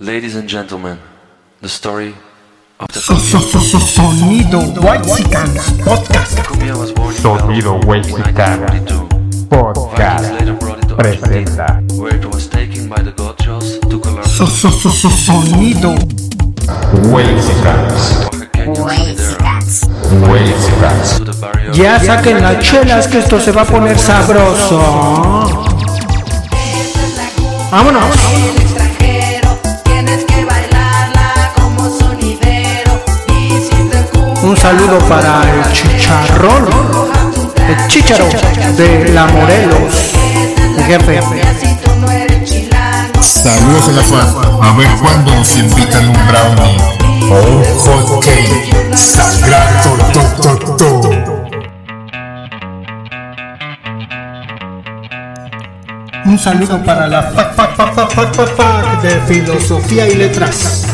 Ladies and gentlemen, the story of the So- so- so- so- Sonido Whitesicans Podcast. Cumbia was born in Sonido 1942. Podcast presenta Argentina, where it was taken by the gauchos to Colombia. So- so- so- so- Sonido barrio Ya saquen las chelas que esto se va a poner sabroso. Vámonos. Un saludo para el chicharrón. El chicharo de la Morelos. Mi jefe. Saludos a la FAD. A ver cuándo nos invitan un brownie o un hot cake. Sagrado to, to, to. Un saludo para la fac de filosofía y letras.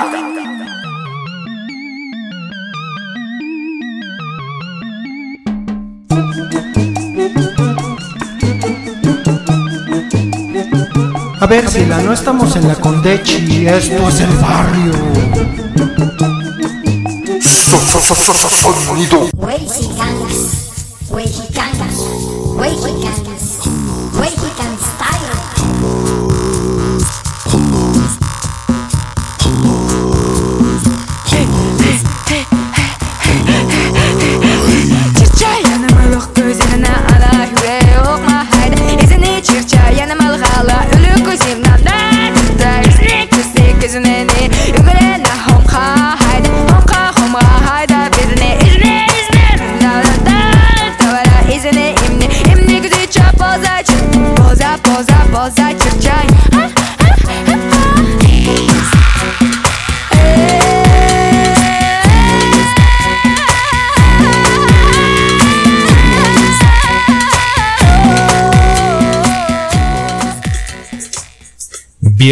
Ver, no estamos en la Condechi, esto es el barrio. So, so, so, so, so, sonido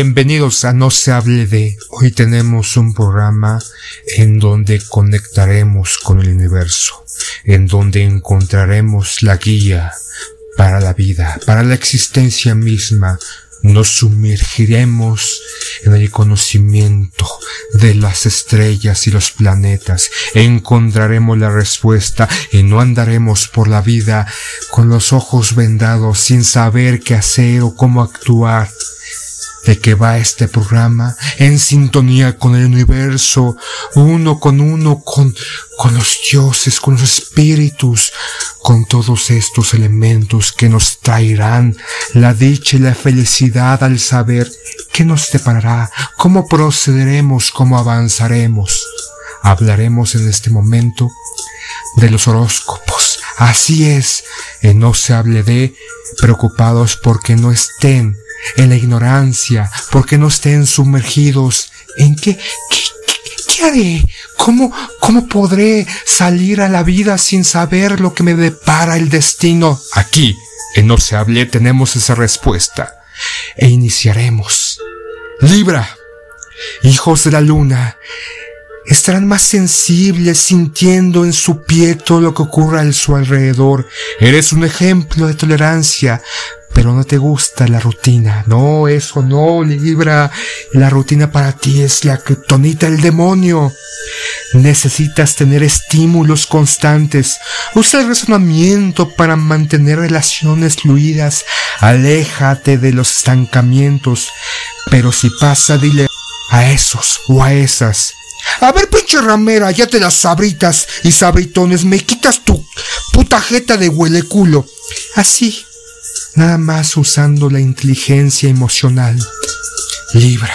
Bienvenidos a No se hable de. Hoy tenemos un programa en donde conectaremos con el universo, en donde encontraremos la guía para la vida, para la existencia misma. Nos sumergiremos en el conocimiento de las estrellas y los planetas. Encontraremos la respuesta y no andaremos por la vida con los ojos vendados sin saber qué hacer o cómo actuar de qué va este programa, en sintonía con el universo, uno con uno, con, con los dioses, con los espíritus, con todos estos elementos que nos traerán la dicha y la felicidad al saber qué nos deparará, cómo procederemos, cómo avanzaremos. Hablaremos en este momento de los horóscopos. Así es, eh, no se hable de preocupados porque no estén en la ignorancia, porque no estén sumergidos en qué, qué, haré, cómo, cómo podré salir a la vida sin saber lo que me depara el destino. Aquí, en no se hable, tenemos esa respuesta e iniciaremos. Libra, hijos de la luna, estarán más sensibles sintiendo en su pie todo lo que ocurra a su alrededor. Eres un ejemplo de tolerancia, pero no te gusta la rutina. No, eso no, Libra. La rutina para ti es la criptonita del demonio. Necesitas tener estímulos constantes. Usa el razonamiento para mantener relaciones fluidas. Aléjate de los estancamientos. Pero si pasa, dile a esos o a esas. A ver, pinche ramera, ya te las sabritas y sabritones, me quitas tu puta jeta de huele culo. Así, nada más usando la inteligencia emocional. Libra.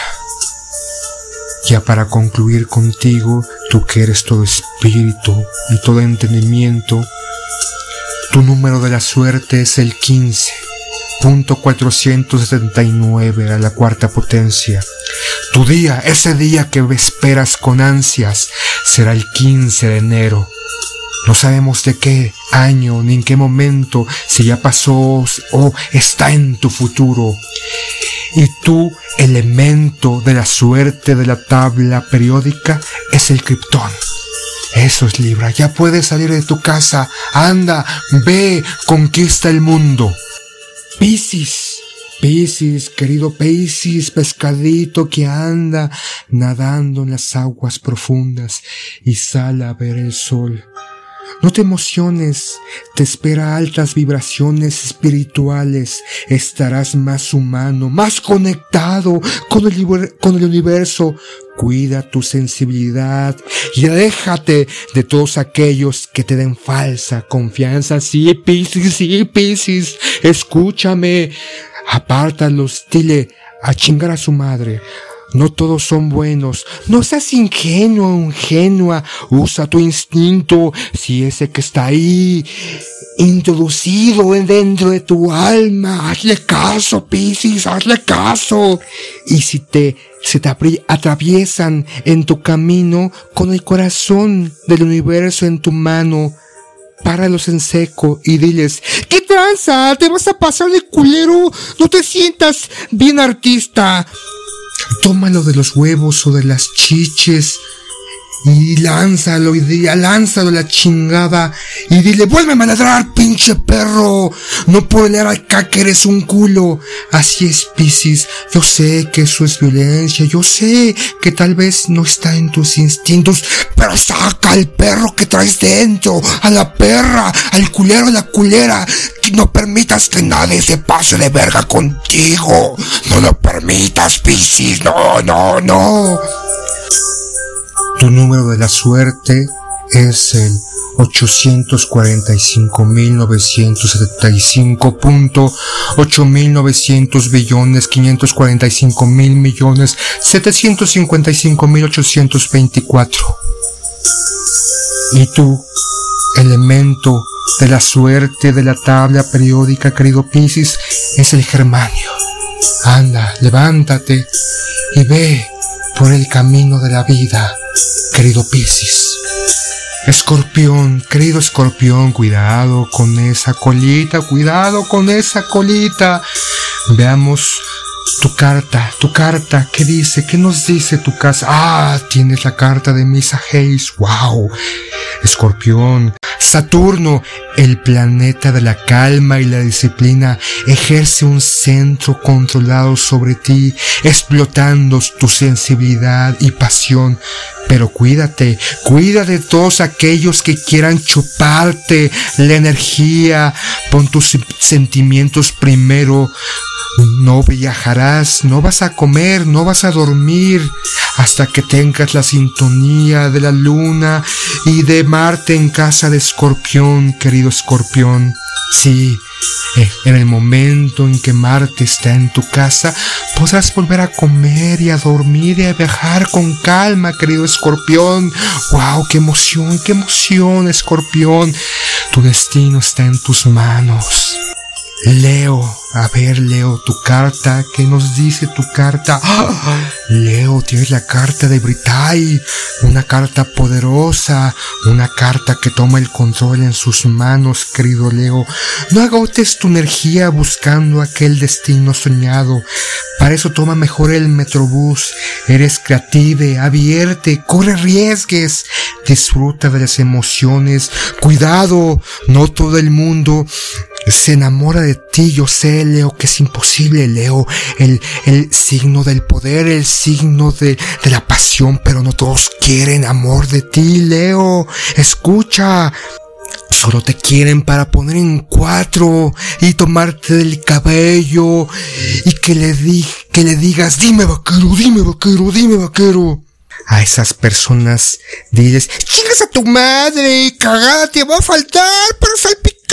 Ya para concluir contigo, tú que eres todo espíritu y todo entendimiento, tu número de la suerte es el 15. Punto 479 a la cuarta potencia. Tu día, ese día que esperas con ansias, será el 15 de enero. No sabemos de qué, año, ni en qué momento, si ya pasó o está en tu futuro. Y tu elemento de la suerte de la tabla periódica es el criptón. Eso es Libra, ya puedes salir de tu casa. Anda, ve, conquista el mundo. Piscis, Piscis, querido Piscis, pescadito que anda nadando en las aguas profundas y sale a ver el sol. No te emociones, te espera altas vibraciones espirituales, estarás más humano, más conectado con el, con el universo. Cuida tu sensibilidad y déjate de todos aquellos que te den falsa confianza. Sí, Piscis, sí, Piscis, escúchame. Apártalos, dile a chingar a su madre. No todos son buenos. No seas ingenuo ingenua. Usa tu instinto. Si ese que está ahí, introducido en dentro de tu alma, hazle caso, Piscis, hazle caso. Y si te, se te atraviesan en tu camino con el corazón del universo en tu mano, Páralos en seco y diles, ¿qué tranza? ¿Te vas a pasar de culero? No te sientas bien artista. Tómalo de los huevos o de las chiches y lánzalo y dile, lánzalo la chingada y dile, vuélveme a ladrar, pinche perro. No puedo leer acá que eres un culo. Así es, Piscis. Yo sé que eso es violencia. Yo sé que tal vez no está en tus instintos, pero saca al perro que traes dentro, a la perra, al culero, a la culera. No permitas que nadie se pase de verga contigo. No lo permitas, Piscis. No, no, no. Tu número de la suerte es el 845.975.8900 billones 545 mil millones 755 mil 824. Y tú, elemento de la suerte de la tabla periódica, querido Piscis, es el germanio. Anda, levántate y ve por el camino de la vida, querido Piscis. Escorpión, querido escorpión, cuidado con esa colita, cuidado con esa colita. Veamos tu carta, tu carta, ¿qué dice? ¿Qué nos dice tu casa? Ah, tienes la carta de Misa Hayes, wow. Escorpión, Saturno, el planeta de la calma y la disciplina, ejerce un centro controlado sobre ti, explotando tu sensibilidad y pasión. Pero cuídate, cuida de todos aquellos que quieran chuparte la energía. Pon tus sentimientos primero. No viajarás, no vas a comer, no vas a dormir hasta que tengas la sintonía de la luna y de Marte en casa de Escorpión, querido Escorpión. Sí, en el momento en que Marte está en tu casa, podrás volver a comer y a dormir y a viajar con calma, querido Escorpión. ¡Wow! ¡Qué emoción, qué emoción, Escorpión! Tu destino está en tus manos. Leo, a ver, Leo, tu carta, ¿qué nos dice tu carta? ¡Ah! Leo, tienes la carta de Britai, una carta poderosa, una carta que toma el control en sus manos, querido Leo. No agotes tu energía buscando aquel destino soñado. Para eso toma mejor el Metrobús. Eres creative, abierte, corre riesgues, disfruta de las emociones. Cuidado, no todo el mundo se enamora de ti. Yo sé, Leo, que es imposible, Leo. El, el signo del poder, el signo de, de la pasión, pero no todos quieren amor de ti, Leo. Escucha. Solo te quieren para poner en cuatro y tomarte del cabello y que le, di que le digas, dime vaquero, dime vaquero, dime vaquero. A esas personas diles, chingas a tu madre, cagada te va a faltar para salpicar.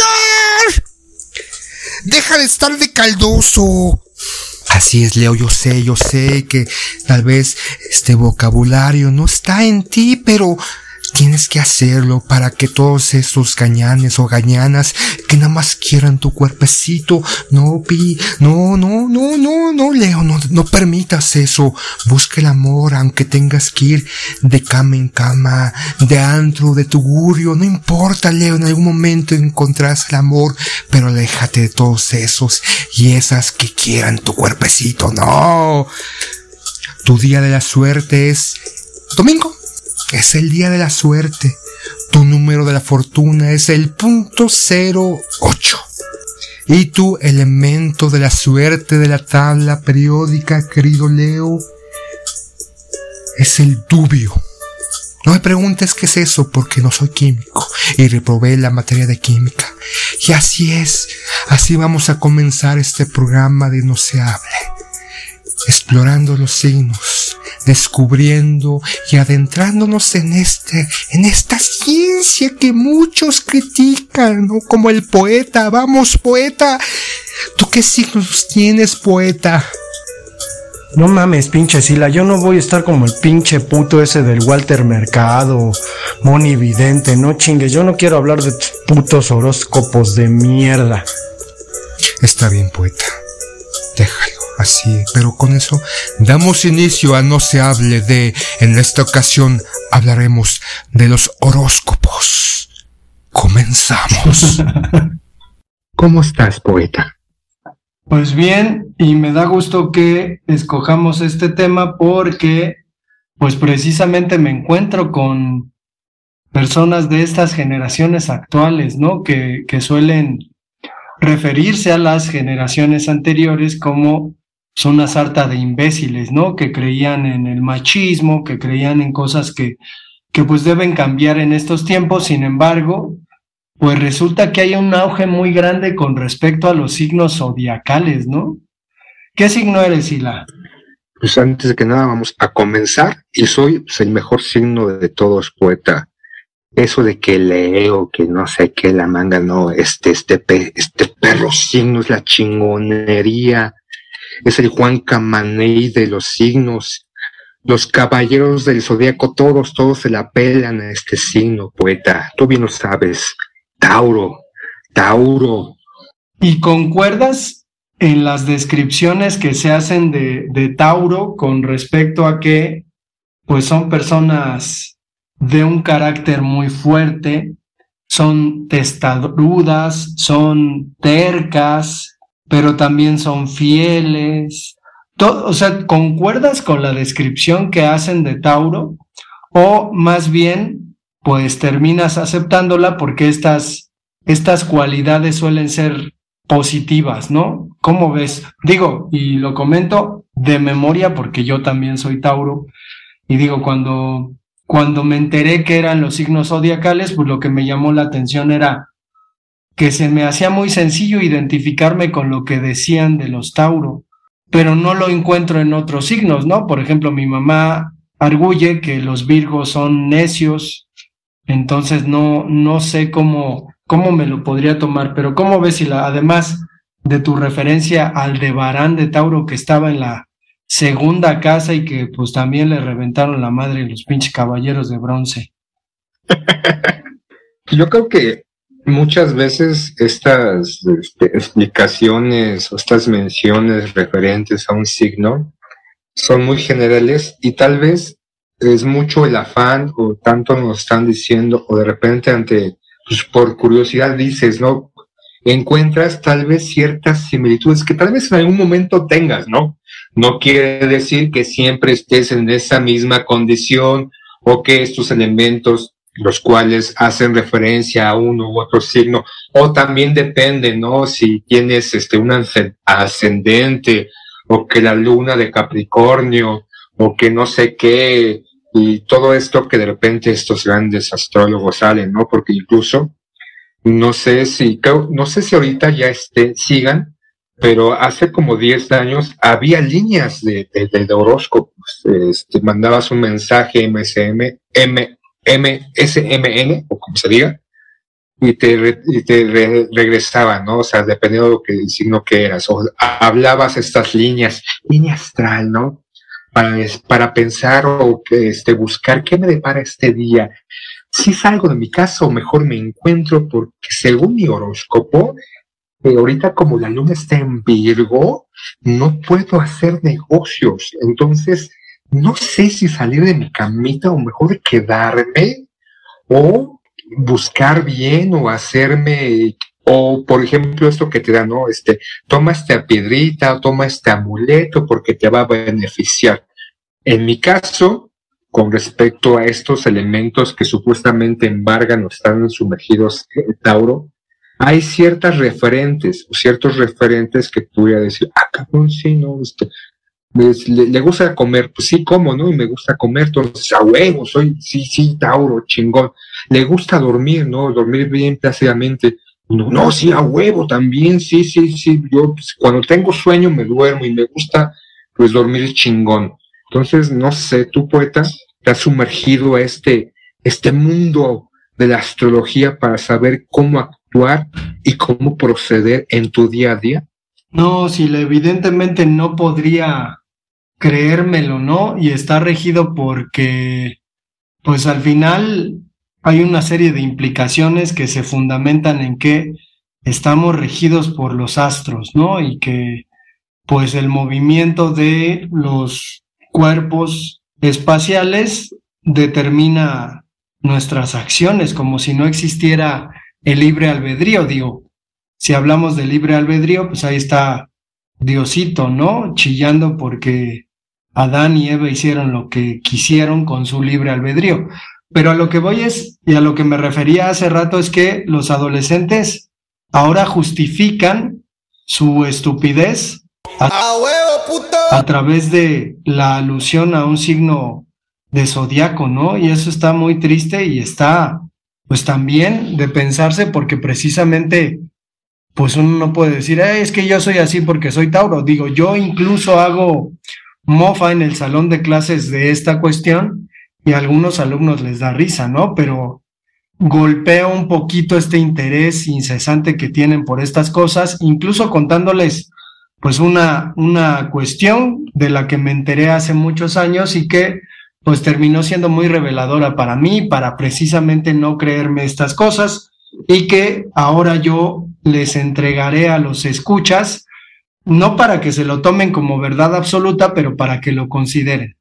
Deja de estar de caldoso. Así es, Leo, yo sé, yo sé que tal vez este vocabulario no está en ti, pero Tienes que hacerlo para que todos esos gañanes o gañanas que nada más quieran tu cuerpecito, no, Pi, no, no, no, no, no, Leo, no, no permitas eso. Busca el amor, aunque tengas que ir de cama en cama, de antro, de tugurio, no importa, Leo, en algún momento encontrarás el amor, pero aléjate de todos esos y esas que quieran tu cuerpecito, no. Tu día de la suerte es domingo. Es el día de la suerte. Tu número de la fortuna es el punto cero ocho. Y tu elemento de la suerte de la tabla periódica, querido Leo, es el dubio. No me preguntes qué es eso porque no soy químico y reprobé la materia de química. Y así es, así vamos a comenzar este programa de No se hable, explorando los signos, descubriendo y adentrándonos en este, en esta ciencia que muchos critican, ¿no? Como el poeta, vamos poeta, ¿tú qué signos tienes poeta? No mames, pinche Sila, yo no voy a estar como el pinche puto ese del Walter Mercado, Moni Vidente, no chingues, yo no quiero hablar de tus putos horóscopos de mierda. Está bien, poeta. Déjalo así, pero con eso damos inicio a No se hable de. En esta ocasión hablaremos de los horóscopos. Comenzamos. ¿Cómo estás, poeta? Pues bien, y me da gusto que escojamos este tema porque, pues precisamente me encuentro con personas de estas generaciones actuales, ¿no? Que, que suelen referirse a las generaciones anteriores como son una sarta de imbéciles, ¿no? Que creían en el machismo, que creían en cosas que, que pues deben cambiar en estos tiempos, sin embargo, pues resulta que hay un auge muy grande con respecto a los signos zodiacales, ¿no? ¿Qué signo eres, Hila? Pues antes de que nada vamos a comenzar y soy pues, el mejor signo de todos, poeta. Eso de que leo, que no sé qué, la manga, no, este, este, este perro signo es la chingonería. Es el Juan Camaney de los signos. Los caballeros del zodiaco, todos, todos se la pelan a este signo, poeta. Tú bien lo sabes. Tauro, Tauro. ¿Y concuerdas en las descripciones que se hacen de, de Tauro con respecto a que pues son personas de un carácter muy fuerte, son testarudas, son tercas, pero también son fieles? To- o sea, ¿concuerdas con la descripción que hacen de Tauro? O más bien, pues terminas aceptándola porque estas, estas cualidades suelen ser positivas, ¿no? ¿Cómo ves? Digo, y lo comento de memoria porque yo también soy Tauro, y digo, cuando, cuando me enteré que eran los signos zodiacales, pues lo que me llamó la atención era que se me hacía muy sencillo identificarme con lo que decían de los Tauro, pero no lo encuentro en otros signos, ¿no? Por ejemplo, mi mamá arguye que los Virgos son necios, entonces no, no sé cómo, cómo me lo podría tomar, pero ¿cómo ves si además de tu referencia al de Barán de Tauro que estaba en la segunda casa y que pues también le reventaron la madre los pinches caballeros de bronce? Yo creo que muchas veces estas este, explicaciones o estas menciones referentes a un signo son muy generales y tal vez es mucho el afán o tanto nos están diciendo o de repente ante, pues por curiosidad dices, ¿no? Encuentras tal vez ciertas similitudes que tal vez en algún momento tengas, ¿no? No quiere decir que siempre estés en esa misma condición o que estos elementos los cuales hacen referencia a uno u otro signo, o también depende, ¿no? Si tienes este un ascen- ascendente, o que la luna de Capricornio, o que no sé qué, y todo esto que de repente estos grandes astrólogos salen, ¿no? Porque incluso, no sé si, no sé si ahorita ya este, sigan, pero hace como 10 años había líneas de, de- de horóscopos. Este, mandabas un mensaje MSM, M, MSMN, o como se diga, y te, ¿no? O sea, dependiendo de que, signo que eras, o hablabas estas líneas, línea astral, ¿no? Para, para pensar o este, buscar qué me depara este día, si salgo de mi casa o mejor me encuentro porque según mi horóscopo, eh, ahorita como la luna está en Virgo, no puedo hacer negocios. Entonces, no sé si salir de mi camita o mejor quedarme o buscar bien o hacerme o por ejemplo esto que te da, ¿no? Este, toma esta piedrita, toma este amuleto porque te va a beneficiar. En mi caso, con respecto a estos elementos que supuestamente embargan o están sumergidos en Tauro, hay ciertas referentes o ciertos referentes que tú voy a decir, ah, cabrón, sí, no, este, pues, le, gusta comer, pues sí, como, ¿no? Y me gusta comer, entonces a huevo, soy, sí, sí, Tauro, chingón. Le gusta dormir, ¿no? Dormir bien plácidamente. No, no, sí, a huevo también, sí, sí, sí. Yo pues, cuando tengo sueño me duermo y me gusta, pues dormir chingón. Entonces, no sé, tú poeta, te has sumergido a este, este mundo de la astrología para saber cómo actuar y cómo proceder en tu día a día. No, si evidentemente no podría creérmelo, ¿no? Y está regido porque, pues al final hay una serie de implicaciones que se fundamentan en que estamos regidos por los astros, ¿no? Y que, pues el movimiento de los cuerpos espaciales determina nuestras acciones, como si no existiera el libre albedrío, digo. Si hablamos de libre albedrío, pues ahí está Diosito, ¿no? Chillando porque Adán y Eva hicieron lo que quisieron con su libre albedrío. Pero a lo que voy es, y a lo que me refería hace rato, es que los adolescentes ahora justifican su estupidez a, a través de la alusión a un signo de zodiaco, ¿no? Y eso está muy triste y está, pues también de pensarse porque precisamente, pues uno no puede decir, es que yo soy así porque soy Tauro. Digo, yo incluso hago mofa en el salón de clases de esta cuestión y a algunos alumnos les da risa, ¿no? Pero golpeo un poquito este interés incesante que tienen por estas cosas, incluso contándoles pues una, una cuestión de la que me enteré hace muchos años y que pues terminó siendo muy reveladora para mí, para precisamente no creerme estas cosas y que ahora yo les entregaré a los escuchas, no para que se lo tomen como verdad absoluta, pero para que lo consideren.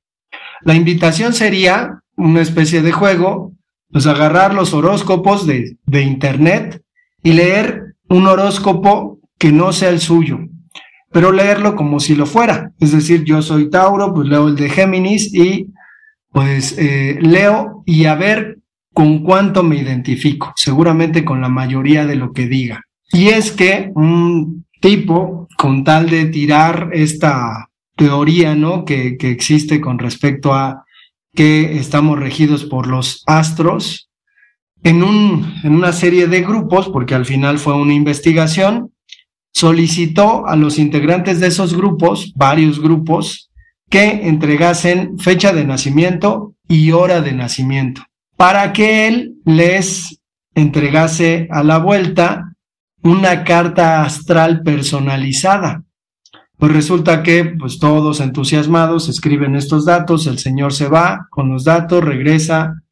La invitación sería una especie de juego, pues agarrar los horóscopos de, de Internet y leer un horóscopo que no sea el suyo, pero leerlo como si lo fuera. Es decir, yo soy Tauro, pues leo el de Géminis y pues eh, leo y a ver con cuánto me identifico, seguramente con la mayoría de lo que diga. Y es que tipo, con tal de tirar esta teoría, ¿no? Que, que existe con respecto a que estamos regidos por los astros, en, un, en una serie de grupos, porque al final fue una investigación, solicitó a los integrantes de esos grupos, varios grupos, que entregasen fecha de nacimiento y hora de nacimiento, para que él les entregase a la vuelta una carta astral personalizada. Pues resulta que pues todos entusiasmados escriben estos datos, el señor se va con los datos, regresa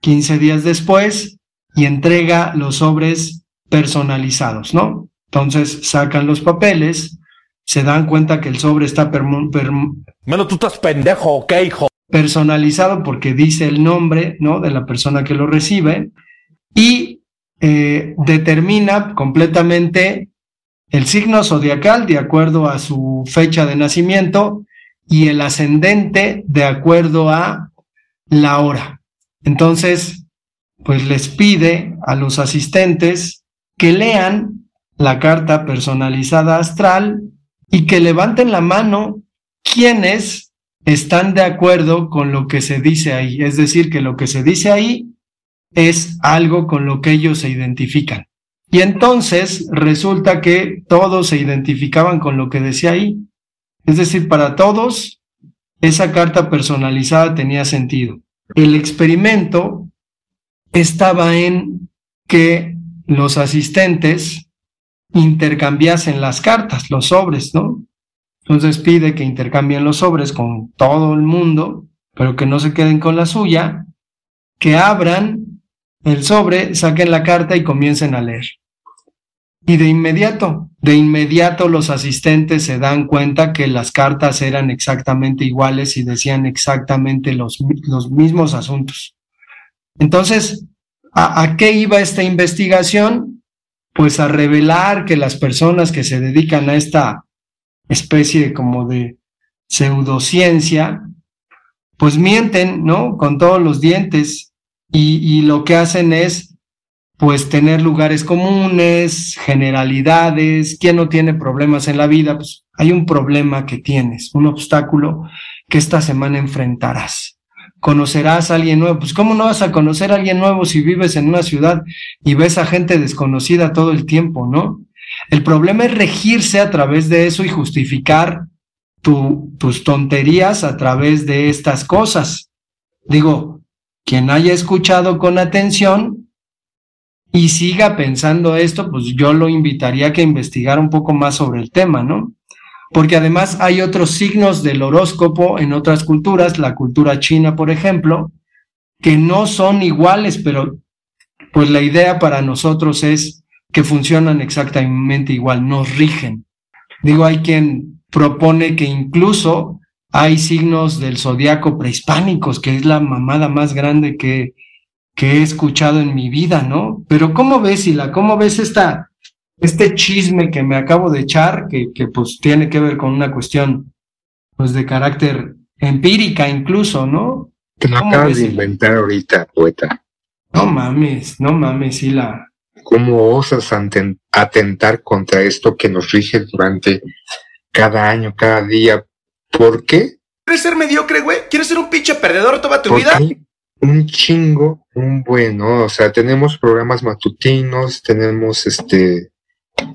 15 días después y entrega los sobres personalizados, ¿no? Entonces sacan los papeles, se dan cuenta que el sobre está Menos tú estás pendejo, ¿ok, hijo? personalizado porque dice el nombre ¿no? de la persona que lo recibe y eh, determina completamente el signo zodiacal de acuerdo a su fecha de nacimiento y el ascendente de acuerdo a la hora. Entonces, pues les pide a los asistentes que lean la carta personalizada astral y que levanten la mano quienes están de acuerdo con lo que se dice ahí. Es decir, que lo que se dice ahí es algo con lo que ellos se identifican. Y entonces resulta que todos se identificaban con lo que decía ahí. Es decir, para todos esa carta personalizada tenía sentido. El experimento estaba en que los asistentes intercambiasen las cartas, los sobres, ¿no? Entonces pide que intercambien los sobres con todo el mundo, pero que no se queden con la suya, que abran el sobre, saquen la carta y comiencen a leer. Y de inmediato, de inmediato los asistentes se dan cuenta que las cartas eran exactamente iguales y decían exactamente los, los mismos asuntos. Entonces, ¿a, ¿a qué iba esta investigación? Pues a revelar que las personas que se dedican a esta especie como de pseudociencia, pues mienten, ¿no? Con todos los dientes y, y lo que hacen es pues tener lugares comunes, generalidades, ¿quién no tiene problemas en la vida? Pues hay un problema que tienes, un obstáculo que esta semana enfrentarás. Conocerás a alguien nuevo, pues ¿cómo no vas a conocer a alguien nuevo si vives en una ciudad y ves a gente desconocida todo el tiempo, ¿no? El problema es regirse a través de eso y justificar tu, tus tonterías a través de estas cosas. Digo, quien haya escuchado con atención, y siga pensando esto, pues yo lo invitaría a que investigara un poco más sobre el tema, ¿no? Porque además hay otros signos del horóscopo en otras culturas, la cultura china, por ejemplo, que no son iguales, pero pues la idea para nosotros es que funcionan exactamente igual, nos rigen. Digo, hay quien propone que incluso hay signos del zodiaco prehispánicos, que es la mamada más grande que, que he escuchado en mi vida, ¿no? Pero ¿cómo ves, Sila? ¿Cómo ves esta, este chisme que me acabo de echar, que, que pues tiene que ver con una cuestión pues de carácter empírica incluso, ¿no? Que lo acabas de inventar ahorita, poeta. No mames, no mames, Sila. ¿Cómo osas atentar contra esto que nos rige durante cada año, cada día? ¿Por qué? ¿Quieres ser mediocre, güey? ¿Quieres ser un pinche perdedor toda tu vida? un chingo, un bueno, o sea, tenemos programas matutinos, tenemos este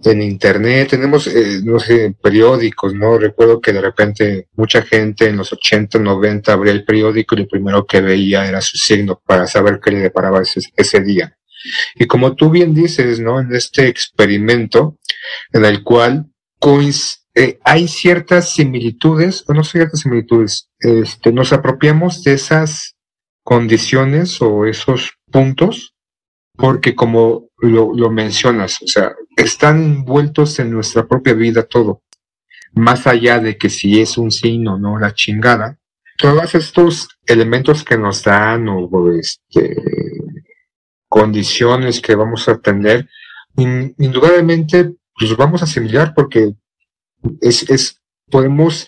en internet, tenemos, eh, no sé, periódicos, ¿no? Recuerdo que de repente mucha gente en los 80, 90 abría el periódico y lo primero que veía era su signo para saber qué le deparaba ese, ese día. Y como tú bien dices, ¿no? En este experimento en el cual eh, hay ciertas similitudes, o no ciertas similitudes, este, nos apropiamos de esas condiciones o esos puntos, porque como lo, lo mencionas, o sea, están envueltos en nuestra propia vida todo. Más allá de que si es un signo o no, la chingada, todos estos elementos que nos dan o, este, condiciones que vamos a tener, indudablemente los vamos a asimilar porque es, es, podemos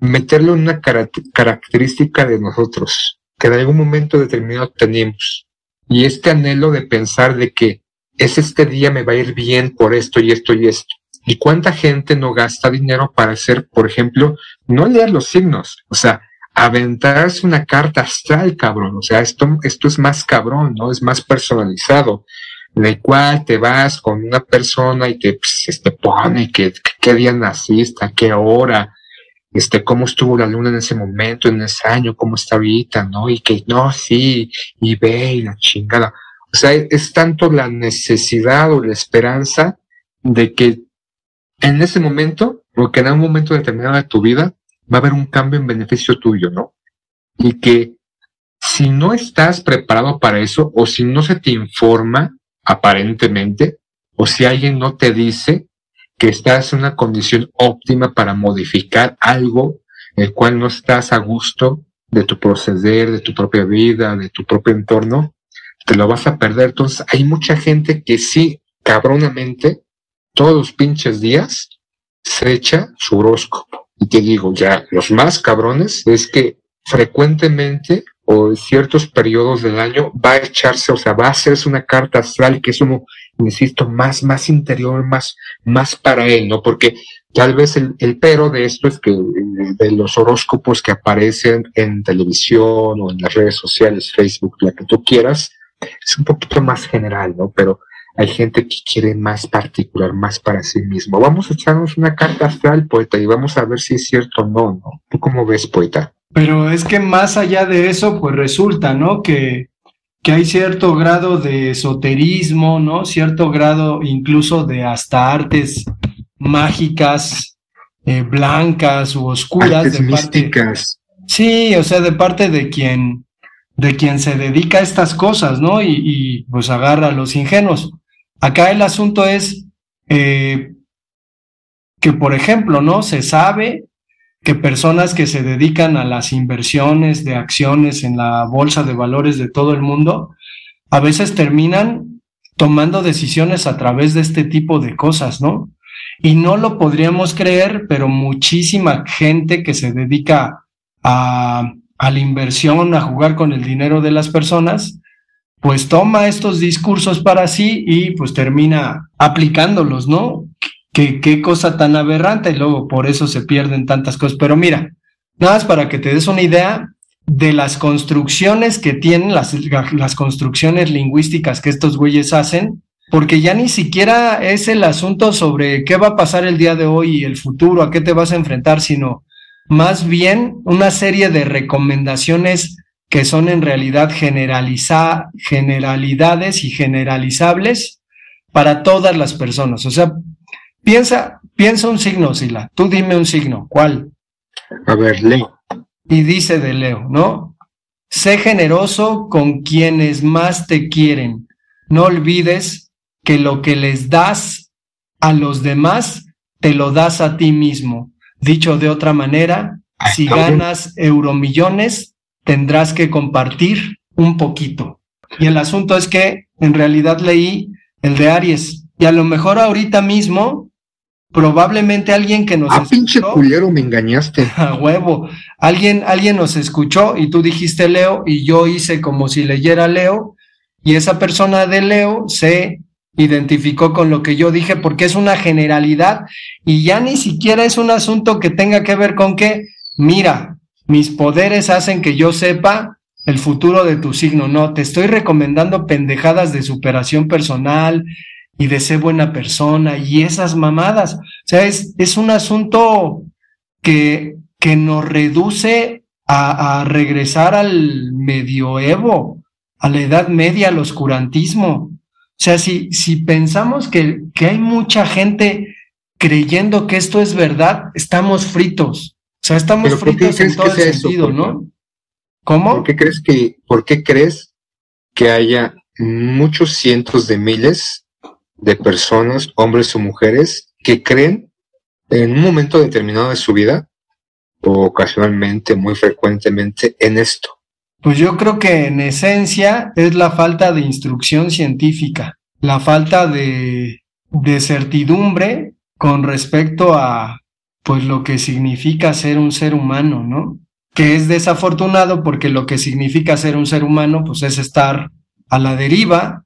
meterlo en una característica de nosotros que en algún momento determinado tenemos. Y este anhelo de pensar de que es este día me va a ir bien por esto y esto y esto. ¿Y cuánta gente no gasta dinero para hacer, por ejemplo, no leer los signos? O sea, aventarse una carta astral, cabrón. O sea, esto, esto es más cabrón, ¿no? Es más personalizado. En el cual te vas con una persona y te, pues, te pone que, qué día naciste, a qué hora, este, cómo estuvo la luna en ese momento, en ese año, cómo está ahorita, ¿no? Y que no, sí, y ve y la chingada. O sea, es tanto la necesidad o la esperanza de que en ese momento, o que en un momento determinado de tu vida, va a haber un cambio en beneficio tuyo, ¿no? Y que si no estás preparado para eso, o si no se te informa, aparentemente, o si alguien no te dice, que estás en una condición óptima para modificar algo el cual no estás a gusto de tu proceder, de tu propia vida, de tu propio entorno, te lo vas a perder. Entonces hay mucha gente que sí, cabronamente, todos los pinches días se echa su horóscopo. Y te digo, ya, los más cabrones es que frecuentemente o en ciertos periodos del año va a echarse, o sea, va a hacerse una carta astral que es uno insisto, más, más interior, más, más para él, ¿no? Porque tal vez el, el pero de esto es que de los horóscopos que aparecen en televisión o en las redes sociales, Facebook, la que tú quieras, es un poquito más general, ¿no? Pero hay gente que quiere más particular, más para sí mismo. Vamos a echarnos una carta astral, poeta, y vamos a ver si es cierto o no, ¿no? ¿Tú cómo ves, poeta? Pero es que más allá de eso, pues resulta, ¿no? Que que hay cierto grado de esoterismo, ¿no? Cierto grado incluso de hasta artes mágicas, eh, blancas u oscuras. Artes de místicas. Parte, sí, o sea, de parte de quien de quien se dedica a estas cosas, ¿no? Y, y, pues agarra a los ingenuos. Acá el asunto es eh, que, por ejemplo, ¿no? Se sabe que personas que se dedican a las inversiones de acciones en la bolsa de valores de todo el mundo, a veces terminan tomando decisiones a través de este tipo de cosas, ¿no? Y no lo podríamos creer, pero muchísima gente que se dedica a, a la inversión, a jugar con el dinero de las personas, pues toma estos discursos para sí y pues termina aplicándolos, ¿no? Qué, cosa tan aberrante y luego por eso se pierden tantas cosas. Pero mira, nada más para que te des una idea de las construcciones que tienen, las, las construcciones lingüísticas que estos güeyes hacen, porque ya ni siquiera es el asunto sobre qué va a pasar el día de hoy y el futuro, a qué te vas a enfrentar, sino más bien una serie de recomendaciones que son en realidad generaliza, generalidades y generalizables para todas las personas. O sea, piensa, piensa un signo, Sila. Tú dime un signo. ¿Cuál? A ver, Leo. Y dice de Leo, ¿no? Sé generoso con quienes más te quieren. No olvides que lo que les das a los demás, te lo das a ti mismo. Dicho de otra manera, si ganas euromillones, tendrás que compartir un poquito. Y el asunto es que en realidad leí el de Aries. Y a lo mejor ahorita mismo, probablemente alguien que nos ah, pinche culero, me engañaste. A huevo. Alguien, alguien nos escuchó y tú dijiste Leo y yo hice como si leyera Leo y esa persona de Leo se identificó con lo que yo dije porque es una generalidad y ya ni siquiera es un asunto que tenga que ver con que, mira, mis poderes hacen que yo sepa el futuro de tu signo. No, te estoy recomendando pendejadas de superación personal y de ser buena persona y esas mamadas. O sea, es, es un asunto que, que nos reduce a, a regresar al medioevo, a la Edad Media, al oscurantismo. O sea, si, si pensamos que, que hay mucha gente creyendo que esto es verdad, estamos fritos. O sea, estamos fritos en todo el sentido, ¿no? ¿Cómo? ¿Por qué crees que, por qué crees que haya muchos cientos de miles de personas, hombres o mujeres, que creen en un momento determinado de su vida, o ocasionalmente, muy frecuentemente, en esto? Pues yo creo que en esencia es la falta de instrucción científica, la falta de, de certidumbre con respecto a pues lo que significa ser un ser humano, ¿no? Que es desafortunado porque lo que significa ser un ser humano pues es estar a la deriva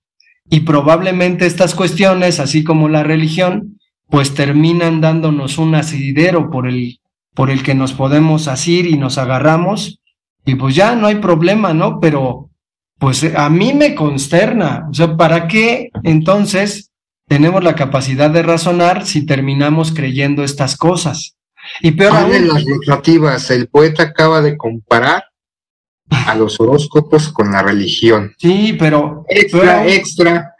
y probablemente estas cuestiones, así como la religión, pues terminan dándonos un asidero por el, por el que nos podemos asir y nos agarramos y pues ya no hay problema, ¿no? Pero pues a mí me consterna, o sea, ¿para qué entonces tenemos la capacidad de razonar si terminamos creyendo estas cosas? Y peor aún, las narrativas, el poeta acaba de comparar a los horóscopos con la religión. Sí, pero extra, pero, extra.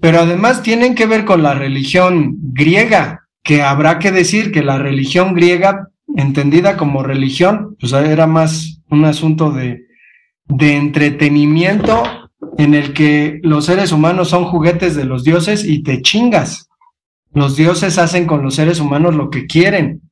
Pero además tienen que ver con la religión griega, que habrá que decir que la religión griega entendida como religión, pues era más un asunto de, de entretenimiento en el que los seres humanos son juguetes de los dioses y te chingas. Los dioses hacen con los seres humanos lo que quieren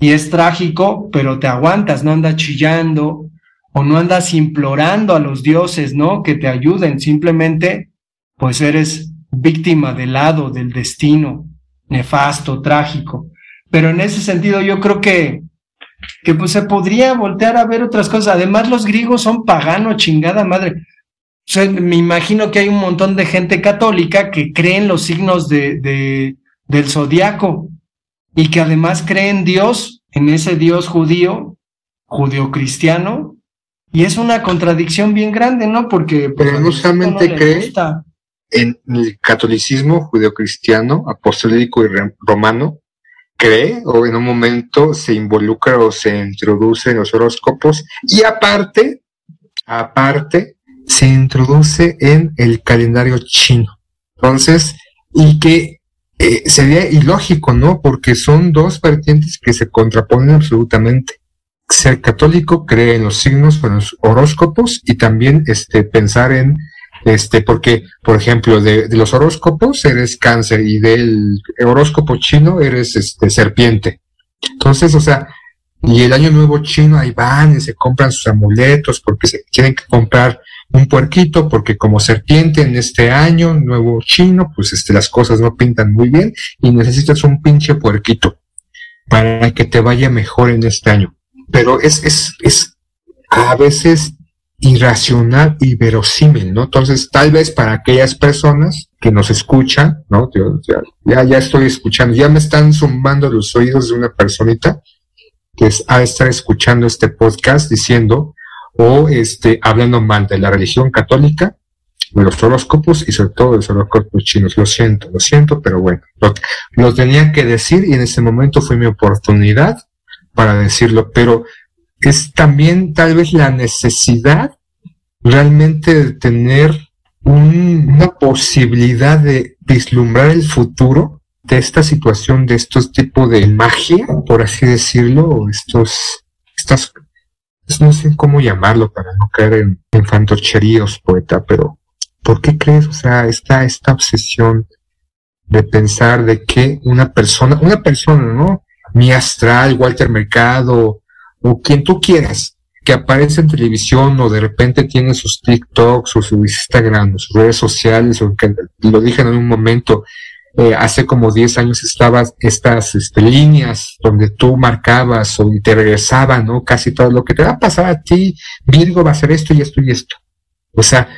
y es trágico, pero te aguantas, no andas chillando o no andas implorando a los dioses, ¿no? Que te ayuden, simplemente pues eres víctima del lado, del destino nefasto, trágico. Pero en ese sentido yo creo que, que pues se podría voltear a ver otras cosas. Además los griegos son paganos, chingada madre. Me imagino que hay un montón de gente católica que cree en los signos de, de, del zodiaco y que además cree en Dios, en ese Dios judío, judío-cristiano, y es una contradicción bien grande, ¿no? Porque pues, pero no solamente no cree gusta. en el catolicismo judío-cristiano, apostólico y romano, cree o en un momento se involucra o se introduce en los horóscopos y aparte, aparte, se introduce en el calendario chino. Entonces, y que eh, sería ilógico, ¿no? Porque son dos vertientes que se contraponen absolutamente. Ser católico, creer en los signos, en los horóscopos y también este, pensar en, este, porque, por ejemplo, de, de los horóscopos eres cáncer y del horóscopo chino eres este, serpiente. Entonces, o sea, y el año nuevo chino ahí van y se compran sus amuletos porque se tienen que comprar un puerquito porque como serpiente en este año nuevo chino, pues este, las cosas no pintan muy bien y necesitas un pinche puerquito para que te vaya mejor en este año. Pero es, es, es a veces irracional y verosímil, ¿no? Entonces, tal vez para aquellas personas que nos escuchan, ¿no? Yo, ya, ya, estoy escuchando, ya me están zumbando los oídos de una personita que es, ha estar escuchando este podcast diciendo o este, hablando mal de la religión católica, de los horóscopos y sobre todo de los horóscopos chinos. Lo siento, lo siento, pero bueno, lo, lo tenía que decir y en ese momento fue mi oportunidad para decirlo, pero es también tal vez la necesidad realmente de tener un- una posibilidad de vislumbrar el futuro de esta situación, de estos tipos de magia, por así decirlo, estos, estas, no sé cómo llamarlo para no caer en, en fantocheríos, poeta, pero ¿por qué crees? O sea, esta, esta obsesión de pensar de que una persona, una persona, ¿no? Mi astral, Walter Mercado, o quien tú quieras, que aparece en televisión o de repente tiene sus TikToks o su Instagram sus redes sociales, o que lo dije en un momento, eh, hace como 10 años estabas estas este, líneas donde tú marcabas o te regresaban, ¿no? Casi todo lo que te va a pasar a ti, Virgo va a hacer esto y esto y esto. O sea,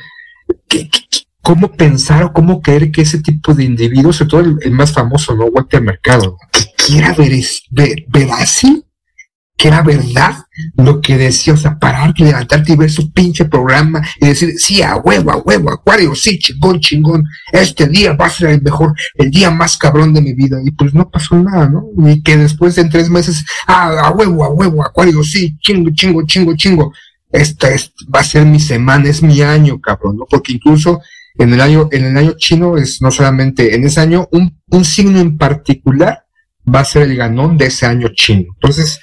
¿qué- qué- qué- ¿cómo pensar o cómo creer que ese tipo de individuos, sobre todo el, más famoso, ¿no? Walter Mercado, que quiera ver, es- ver, ver así, que era verdad lo que decía, o sea, pararte, levantarte y ver su pinche programa y decir, sí, a huevo, a huevo, Acuario, sí, chingón, chingón, este día va a ser el mejor, el día más cabrón de mi vida. Y pues no pasó nada, ¿no? Y que después en tres meses, ah, a huevo, a huevo, Acuario, sí, chingo, chingo, chingo, chingo. Esta es, va a ser mi semana, es mi año, cabrón, ¿no? Porque incluso en el año, en el año chino es no solamente en ese año, un, un signo en particular va a ser el ganón de ese año chino. Entonces,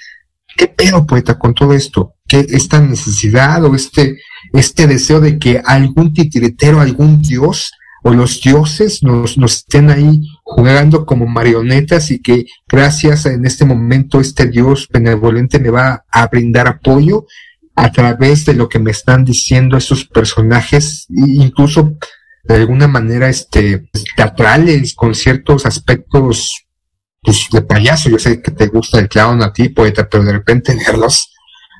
¿qué pedo, poeta, con todo esto? ¿Qué esta necesidad o este, este deseo de que algún titiritero, algún dios o los dioses nos, nos estén ahí jugando como marionetas y que gracias a en este momento este dios benevolente me va a brindar apoyo a través de lo que me están diciendo esos personajes, incluso de alguna manera este teatrales con ciertos aspectos pues, de payaso. Yo sé que te gusta el clown a ti, poeta, pero de repente verlos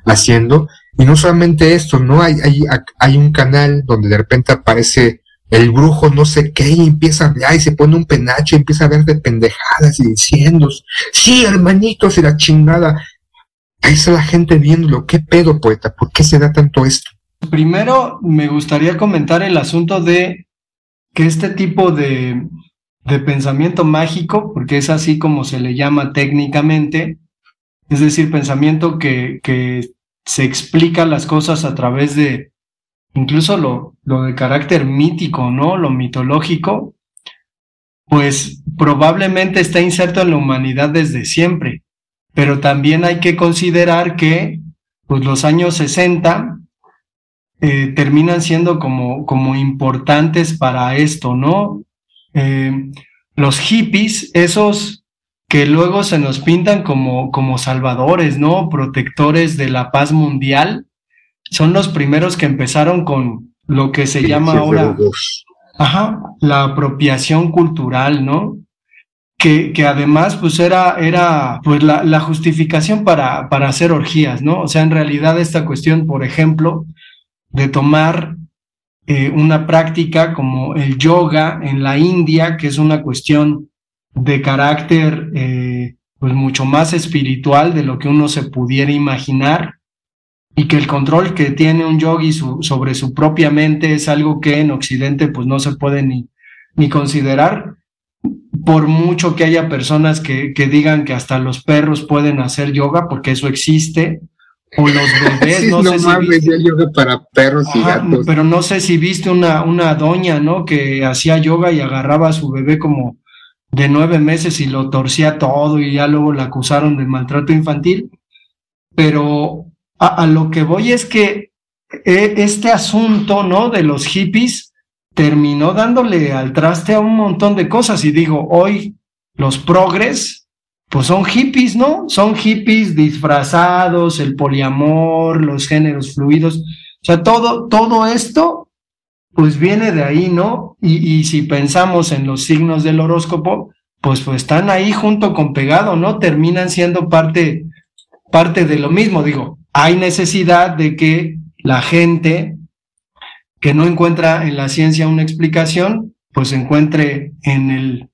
haciendo. Y no solamente esto, ¿no? Hay, hay, hay un canal donde de repente aparece el brujo no sé qué y empieza a hablar y se pone un penacho y empieza a ver de pendejadas y diciendo, sí, hermanitos y la chingada. Ahí está la gente viéndolo. ¿Qué pedo, poeta? ¿Por qué se da tanto esto? Primero, me gustaría comentar el asunto de que este tipo de, de pensamiento mágico, porque es así como se le llama técnicamente, es decir, pensamiento que, que se explica las cosas a través de incluso lo, lo de carácter mítico, ¿no? Lo mitológico, pues probablemente está inserto en la humanidad desde siempre, pero también hay que considerar que pues los años 60 eh, terminan siendo como, como importantes para esto, ¿no? Eh, los hippies, esos que luego se nos pintan como, como salvadores, ¿no? Protectores de la paz mundial, son los primeros que empezaron con lo que se llama ahora, ajá, la apropiación cultural, ¿no? Que, que además, pues era, era pues la, la justificación para, para hacer orgías, ¿no? O sea, en realidad esta cuestión, por ejemplo, de tomar eh, una práctica como el yoga en la India, que es una cuestión de carácter eh, pues mucho más espiritual de lo que uno se pudiera imaginar y que el control que tiene un yogi sobre su propia mente es algo que en Occidente pues no se puede ni, ni considerar. Por mucho que haya personas que, que digan que hasta los perros pueden hacer yoga porque eso existe o los bebés, Sí, no, no sé si viste- yoga para perros y gatos. pero no sé si viste una, una doña, ¿no? Que hacía yoga y agarraba a su bebé como de nueve meses y lo torcía todo y ya luego la acusaron de maltrato infantil. Pero a, a lo que voy es que eh, este asunto, ¿no? De los hippies terminó dándole al traste a un montón de cosas y digo, hoy los progres, pues son hippies, ¿no? Son hippies disfrazados, el poliamor, los géneros fluidos, o sea, todo, todo esto, pues viene de ahí, ¿no? Y, y si pensamos en los signos del horóscopo, pues, pues están ahí junto con pegado, ¿no? Terminan siendo parte, parte de lo mismo, digo, hay necesidad de que la gente que no encuentra en la ciencia una explicación, pues encuentre en el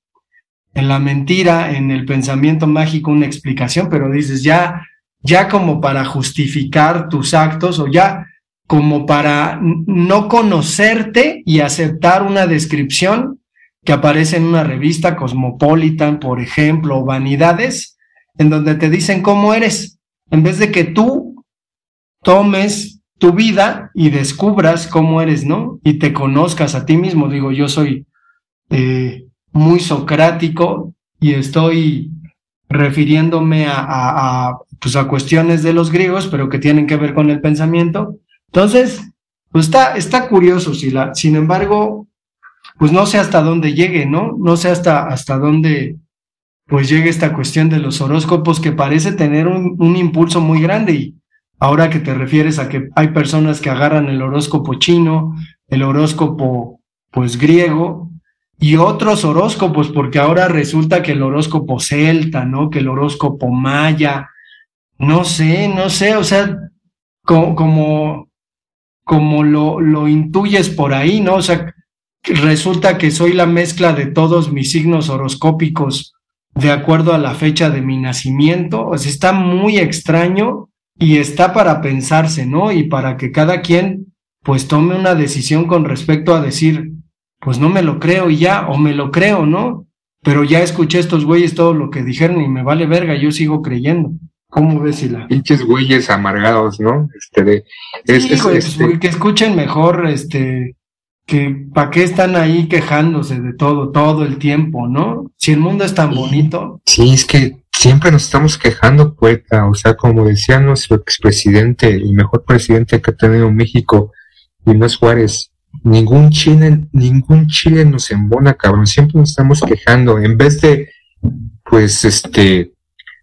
en la mentira, en el pensamiento mágico una explicación, pero dices ya ya como para justificar tus actos o ya como para no conocerte y aceptar una descripción que aparece en una revista Cosmopolitan, por ejemplo, o Vanidades, en donde te dicen cómo eres, en vez de que tú tomes tu vida y descubras cómo eres, ¿no? Y te conozcas a ti mismo. Digo, yo soy eh, muy socrático y estoy refiriéndome a, pues a cuestiones de los griegos, pero que tienen que ver con el pensamiento. Entonces, pues está, está curioso, sin embargo, pues no sé hasta dónde llegue, ¿no? No sé hasta, hasta dónde pues llegue esta cuestión de los horóscopos que parece tener un, un impulso muy grande y, Ahora que te refieres a que hay personas que agarran el horóscopo chino, el horóscopo pues griego y otros horóscopos, porque ahora resulta que el horóscopo celta, ¿no? Que el horóscopo maya, no sé, no sé, o sea, como, como, como lo, lo intuyes por ahí, ¿no? O sea, resulta que soy la mezcla de todos mis signos horoscópicos de acuerdo a la fecha de mi nacimiento, o sea, está muy extraño y está para pensarse, ¿no? Y para que cada quien pues tome una decisión con respecto a decir, pues no me lo creo y ya, o me lo creo, ¿no? Pero ya escuché estos güeyes todo lo que dijeron y me vale verga, yo sigo creyendo. ¿Cómo ves, Sila? Pinches güeyes amargados, ¿no? Este de. Es, sí, es, güey, este, pues, que escuchen mejor, este, que para qué están ahí quejándose de todo, todo el tiempo, ¿no? Si el mundo es tan bonito. Sí, es que siempre nos estamos quejando, poeta. O sea, como decía nuestro expresidente, el mejor presidente que ha tenido México, Luis Juárez, ningún Chile, ningún Chile nos embona, cabrón. Siempre nos estamos quejando. En vez de, pues, este,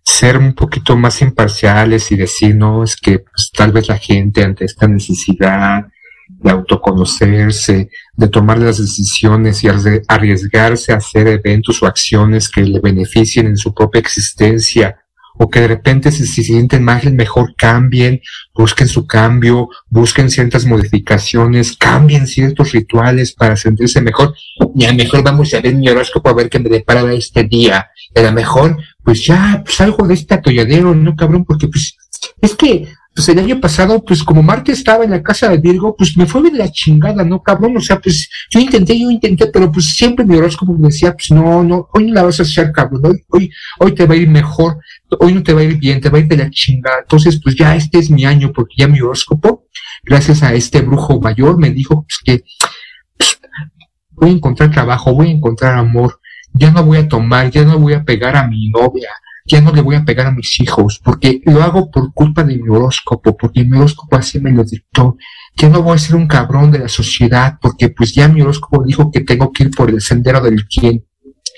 ser un poquito más imparciales y decir, no, es que pues, tal vez la gente ante esta necesidad de autoconocerse, de tomar las decisiones y arriesgarse a hacer eventos o acciones que le beneficien en su propia existencia, o que de repente si se sienten más mejor cambien, busquen su cambio, busquen ciertas modificaciones, cambien ciertos rituales para sentirse mejor, y a lo mejor vamos a ver mi horóscopo a ver qué me depara este día, y a lo mejor, pues ya, pues algo de este atolladero, ¿no, cabrón? Porque pues, es que pues el año pasado, pues como Marte estaba en la casa de Virgo, pues me fue de la chingada, ¿no, cabrón? O sea, pues yo intenté, yo intenté, pero pues siempre mi horóscopo me decía, pues no, no, hoy no la vas a hacer, cabrón, hoy, hoy, hoy te va a ir mejor, hoy no te va a ir bien, te va a ir de la chingada. Entonces, pues ya este es mi año, porque ya mi horóscopo, gracias a este brujo mayor, me dijo pues, que pues, voy a encontrar trabajo, voy a encontrar amor, ya no voy a tomar, ya no voy a pegar a mi novia, ya no le voy a pegar a mis hijos, porque lo hago por culpa de mi horóscopo, porque mi horóscopo así me lo dictó. Ya no voy a ser un cabrón de la sociedad, porque pues ya mi horóscopo dijo que tengo que ir por el sendero del bien.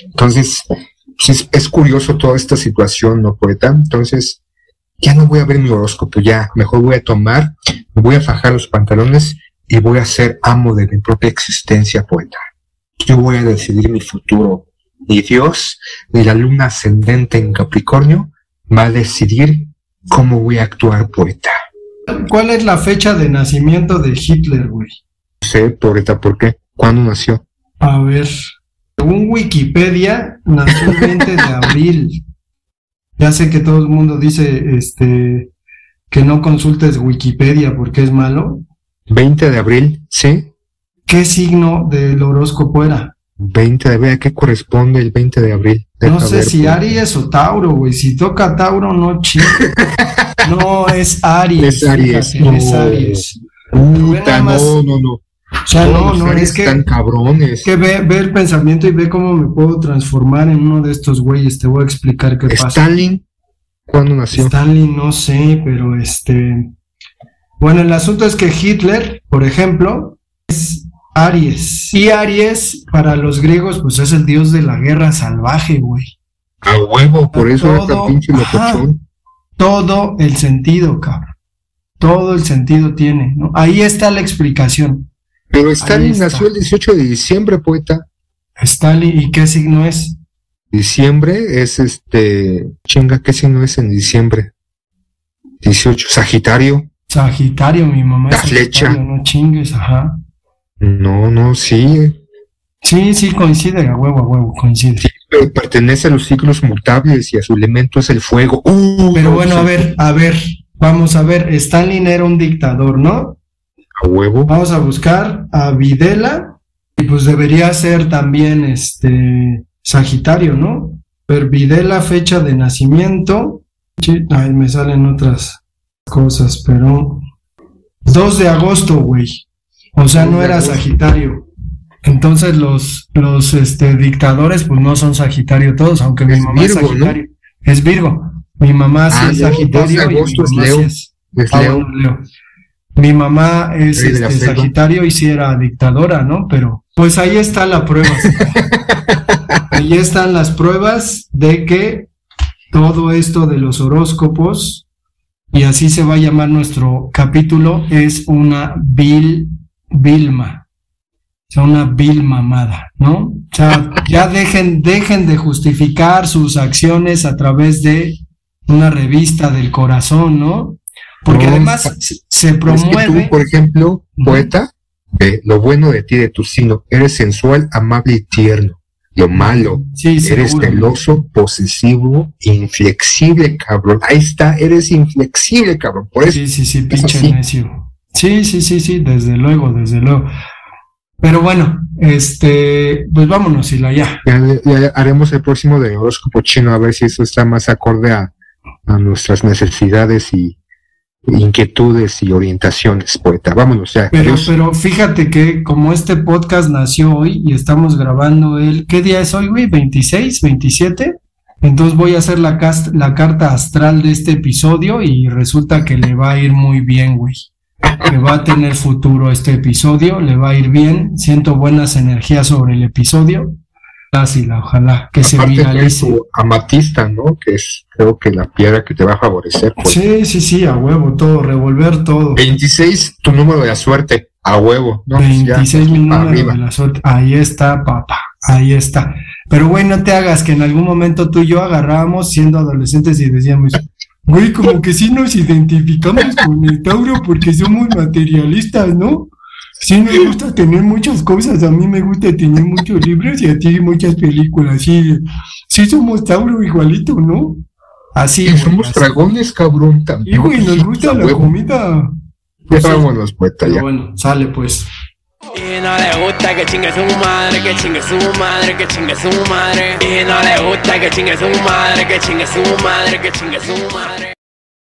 Entonces, pues, es, es curioso toda esta situación, ¿no, poeta? Entonces, ya no voy a ver mi horóscopo, ya, mejor voy a tomar, voy a fajar los pantalones y voy a ser amo de mi propia existencia, poeta. Yo voy a decidir mi futuro, ni Dios, ni la luna ascendente en Capricornio va a decidir cómo voy a actuar, poeta. ¿Cuál es la fecha de nacimiento de Hitler, güey? No sé, poeta, ¿por qué? ¿Cuándo nació? A ver, según Wikipedia, nació el 20 de abril. Ya sé que todo el mundo dice este que no consultes Wikipedia porque es malo. 20 de abril, ¿sí? ¿Qué signo del horóscopo era? 20 de abril, ¿a qué corresponde el 20 de abril? Deja no sé ver, si Aries o Tauro, güey. Si toca Tauro, no chido. no, es Aries. Es Aries. Fíjate, no. Es Aries. Puta, más, no, no, no. O sea, no, no, es que. Están cabrones. Que ve, ve, el pensamiento y ve cómo me puedo transformar en uno de estos güeyes. Te voy a explicar qué pasa. Stalin, ¿cuándo nació? Stalin, no sé, pero este. Bueno, el asunto es que Hitler, por ejemplo, es Aries. Y Aries, para los griegos, pues es el dios de la guerra salvaje, güey. A huevo, por eso es tan Todo, pinche ajá. locochón. Todo el sentido, cabrón. Todo el sentido tiene, ¿no? Ahí está la explicación. Pero Stalin está. nació el 18 de diciembre, poeta. Stalin, ¿y qué signo es? Diciembre es este. Chinga, ¿qué signo es en diciembre? 18, Sagitario. Sagitario, mi mamá es La flecha. Sagitario, no chingues, ajá. No, no, sí. Sí, sí, coincide, a huevo, a huevo, coincide. Pero pertenece a los ciclos mutables y a su elemento es el fuego. Uh, Pero no, bueno, a sí, ver, a ver, vamos a ver, Stalin era un dictador, ¿no? A huevo. Vamos a buscar a Videla y pues debería ser también este Sagitario, ¿no? Pero Videla, fecha de nacimiento, sí, ay, me salen otras cosas, pero 2 de agosto, güey. O sea, 2 no era. Sagitario. Entonces los, los este, dictadores pues no son Sagitario todos, aunque mi mamá es. Sagitario. Es Virgo. Mi mamá sí Ah, es no, 2 de Sagitario. y mi es mamá Leo. es- Ah, bueno, Leo. Mi mamá es este. Sagitario y sí era dictadora, ¿no? Pero pues ahí está la prueba. ahí están las pruebas de que todo esto de los horóscopos, y así se va a llamar nuestro capítulo, es una vil, vilma. O sea, una vil mamada, ¿no? O sea, ya dejen, dejen de justificar sus acciones a través de una revista del corazón, ¿no? Porque No, además se- Pero es que promueve. tú, por ejemplo, poeta, ve lo bueno de ti, de tu signo, eres sensual, amable y tierno. Lo malo, Sí, eres celoso, posesivo, inflexible, cabrón. Ahí está, eres inflexible, cabrón. Por eso, Sí, sí, sí, pinche necio. Sí, sí, sí, sí, desde luego, desde luego. Pero bueno, este, pues vámonos, Hila, ya. ya, ya haremos el próximo de horóscopo chino, a ver si eso está más acorde a, a nuestras necesidades y inquietudes y orientaciones, poeta. Vámonos ya. Pero, Adiós. pero fíjate que como este podcast nació hoy y estamos grabando el, ¿qué día es hoy, güey? ¿26? ¿27? Entonces voy a hacer la, cast- la carta astral de este episodio y resulta que le va a ir muy bien, güey. Que va a tener futuro este episodio, le va a ir bien. Siento buenas energías sobre el episodio. La, ojalá que se Aparte trae viralice. amatista, ¿no? Que es creo que la piedra que te va a favorecer. pues. Sí, sí, sí, a huevo, todo, revolver todo. 26, tu número de la suerte, a huevo. ¿no? Pues ya, 26 mil para números arriba. de la suerte. Ahí está, papá. Ahí está. Pero güey, no te hagas que en algún momento tú y yo agarrábamos siendo adolescentes y decíamos, güey, como que sí nos identificamos con el Tauro porque somos materialistas, ¿no? Sí nos gusta tener muchas cosas, a mí me gusta tener muchos libros y a ti muchas películas, sí, sí somos Tauro igualito, ¿no? Así, Y somos así. dragones, cabrón, Y también. güey, nos gusta la huevo. comida. Ya vámonos, Pero ya. bueno, sale pues. Y no le gusta que chingue su madre, que chingue su madre, que chingue su madre. Y no le gusta que chingue su madre, que chingue su madre, que chingue su madre.